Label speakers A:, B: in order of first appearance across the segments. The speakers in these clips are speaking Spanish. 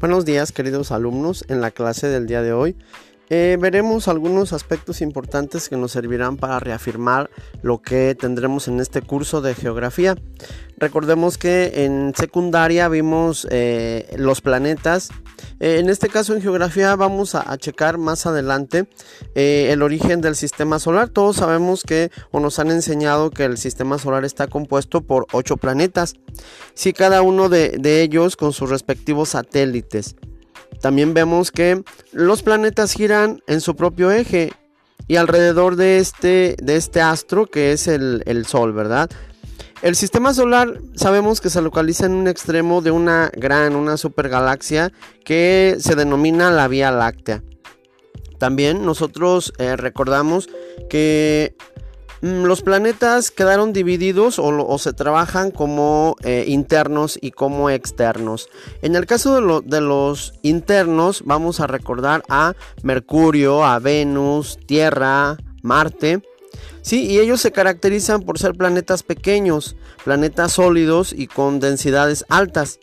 A: Buenos días queridos alumnos, en la clase del día de hoy eh, veremos algunos aspectos importantes que nos servirán para reafirmar lo que tendremos en este curso de geografía. Recordemos que en secundaria vimos eh, los planetas. Eh, en este caso en geografía vamos a, checar más adelante el origen del sistema solar. Todos sabemos que o nos han enseñado que el sistema solar está compuesto por ocho planetas. Si cada uno de, ellos con sus respectivos satélites. También vemos que los planetas giran en su propio eje y alrededor de este, de este astro que es el, el Sol, ¿verdad? El sistema solar sabemos que se localiza en un extremo de una gran, una supergalaxia que se denomina la Vía Láctea. También nosotros eh, recordamos que los planetas quedaron divididos o, se trabajan como eh, internos y como externos. En el caso de, los internos vamos a recordar a Mercurio, a Venus, Tierra, Marte. Sí, y ellos se caracterizan por ser planetas pequeños, planetas sólidos y con densidades altas.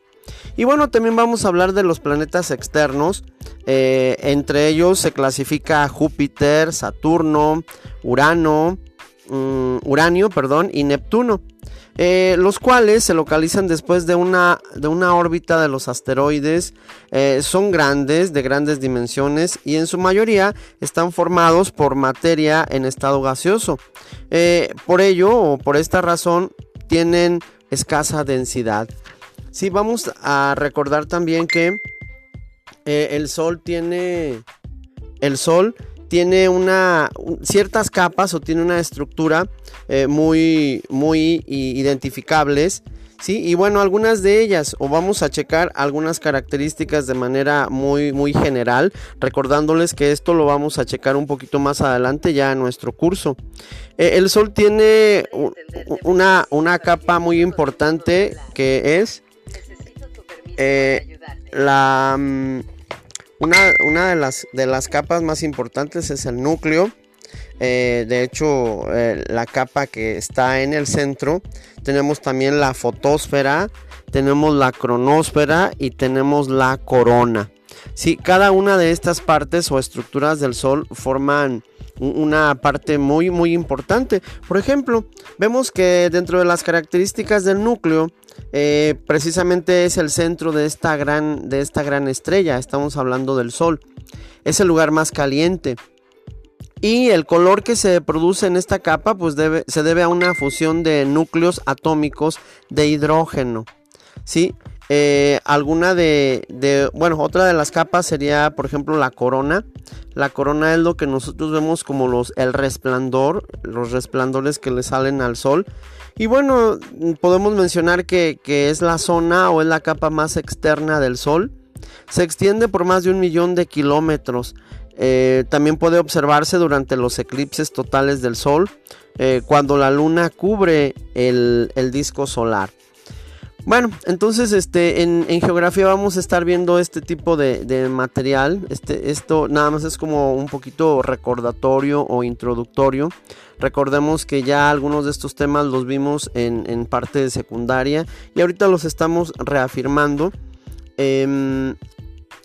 A: Y bueno, también vamos a hablar de los planetas externos. Eh, entre ellos se clasifica Júpiter, Saturno, Urano, Mm, Uranio perdón, y Neptuno, eh, los cuales se localizan después de una, de una órbita de los asteroides. Eh, son grandes, de grandes dimensiones y en su mayoría están formados por materia en estado gaseoso. Eh, por ello o por esta razón tienen escasa densidad. Sí, vamos a recordar también que el Sol tiene... El Sol tiene una ciertas capas o tiene una estructura eh, muy muy identificables sí y bueno algunas de ellas o vamos a checar algunas características de manera muy muy general recordándoles que esto lo vamos a checar un poquito más adelante ya en nuestro curso. Eh, el sol tiene una una capa muy importante que es eh, la mm, una, de, las, de las capas más importantes es el núcleo. Eh, de hecho, eh, la capa que está en el centro, tenemos también la fotosfera, tenemos la cronosfera y tenemos la corona. Sí, cada una de estas partes o estructuras del Sol forman una parte muy muy importante. Por ejemplo, vemos que dentro de las características del núcleo, eh, precisamente es el centro de esta, gran, de esta gran estrella, estamos hablando del Sol. Es el lugar más caliente. Y el color que se produce en esta capa pues se debe a una fusión de núcleos atómicos de hidrógeno. ¿sí? Eh, alguna de, bueno, otra de las capas sería, por ejemplo, la corona. La corona es lo que nosotros vemos como los, el resplandor, los resplandores que le salen al sol. Y bueno, podemos mencionar que, es la zona o es la capa más externa del sol. Se extiende por más de un millón de kilómetros. Eh, también puede observarse durante los eclipses totales del sol, eh, cuando la luna cubre el disco solar. Bueno, entonces este, en, geografía vamos a estar viendo este tipo de, material. Este, esto nada más es como un poquito recordatorio o introductorio. Recordemos que ya algunos de estos temas los vimos en, parte de secundaria y ahorita los estamos reafirmando. Eh,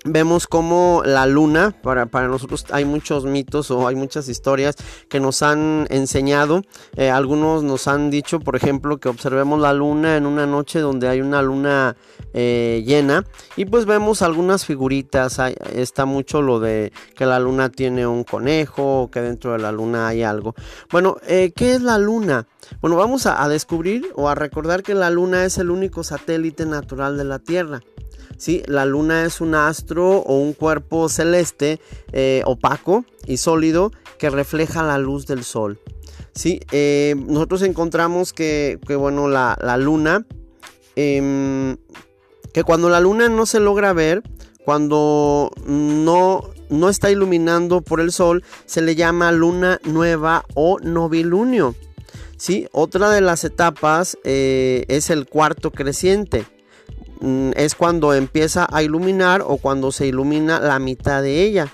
A: vemos como la luna, para, para, nosotros hay muchos mitos o hay muchas historias que nos han enseñado. Eh, algunos nos han dicho, por ejemplo, que observemos la luna en una noche donde hay una luna eh, llena y pues vemos algunas figuritas. está mucho lo de que la luna tiene un conejo, que dentro de la luna hay algo. Bueno, eh, ¿qué es la luna? Bueno, vamos a descubrir o a recordar que la luna es el único satélite natural de la Tierra. ¿Sí? La luna es un astro o un cuerpo celeste eh, opaco y sólido que refleja la luz del sol. ¿sí? Eh, nosotros encontramos que, bueno, la, luna, em, que cuando la luna no se logra ver, cuando no, no está iluminando por el sol, se le llama luna nueva o novilunio. ¿sí? Otra de las etapas eh, es el cuarto creciente. Mm, es cuando empieza a iluminar o cuando se ilumina la mitad de ella.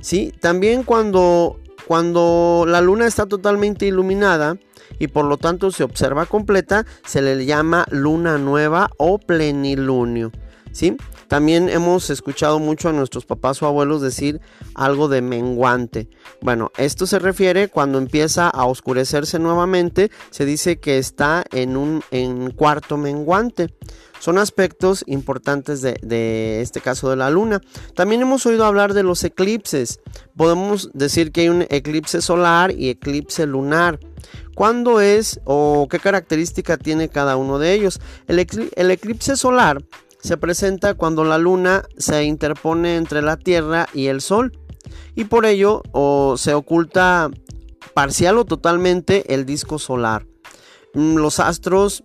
A: ¿Sí? También cuando, cuando la luna está totalmente iluminada y por lo tanto se observa completa, se le llama luna nueva o plenilunio. ¿Sí? También hemos escuchado mucho a nuestros papás o abuelos decir algo de menguante. Bueno, esto se refiere cuando empieza a oscurecerse nuevamente, se dice que está en un en cuarto menguante. Son aspectos importantes de, de, este caso de la luna. También hemos oído hablar de los eclipses. Podemos decir que hay un eclipse solar y eclipse lunar. ¿Cuándo es o qué característica tiene cada uno de ellos? El, el eclipse solar se presenta cuando la luna se interpone entre la Tierra y el Sol y por ello o se oculta parcial o totalmente el disco solar. Mm, los astros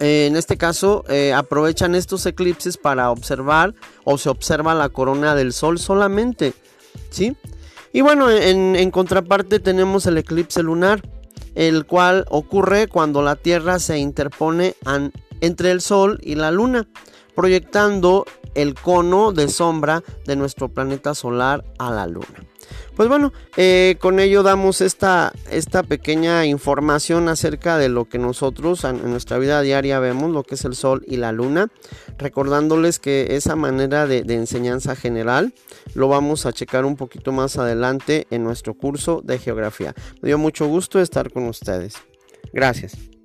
A: eh, en este caso eh, aprovechan estos eclipses para observar o se observa la corona del sol solamente. ¿sí? Y bueno, en, contraparte tenemos el eclipse lunar, el cual ocurre cuando la Tierra se interpone entre el Sol y la Luna, proyectando el cono de sombra de nuestro planeta solar a la Luna. Pues bueno, eh, con ello damos esta, esta pequeña información acerca de lo que nosotros en nuestra vida diaria vemos, lo que es el Sol y la Luna, recordándoles que esa manera de, de enseñanza general lo vamos a checar un poquito más adelante en nuestro curso de geografía. Me dio mucho gusto estar con ustedes. Gracias.